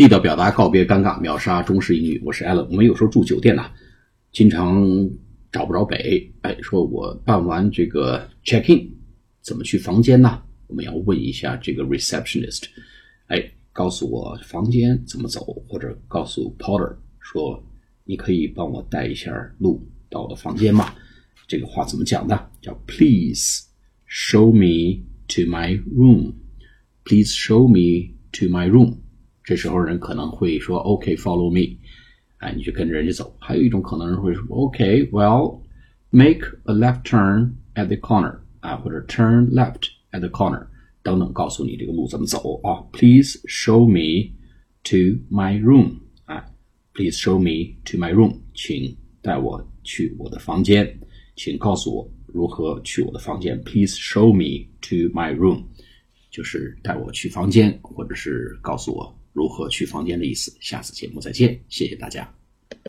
地道表达，告别尴尬，秒杀中式英语。我是 Allen。我们有时候住酒店呐，经常找不着北。哎，说我办完这个 check in，怎么去房间呢？我们要问一下这个 receptionist。哎，告诉我房间怎么走，或者告诉 porter 说，你可以帮我带一下路到我的房间吗？这个话怎么讲的？叫 Please show me to my room. Please show me to my room. 这时候人可能会说 OK, follow me，哎，你就跟着人家走。还有一种可能人会说 OK, well, make a left turn at the corner，啊，或者 turn left at the corner 等等，告诉你这个路怎么走啊。Please show me to my room，啊，Please show me to my room，请带我去我的房间，请告诉我如何去我的房间。Please show me to my room，就是带我去房间，或者是告诉我。 如何去房间的意思。下次节目再见，谢谢大家。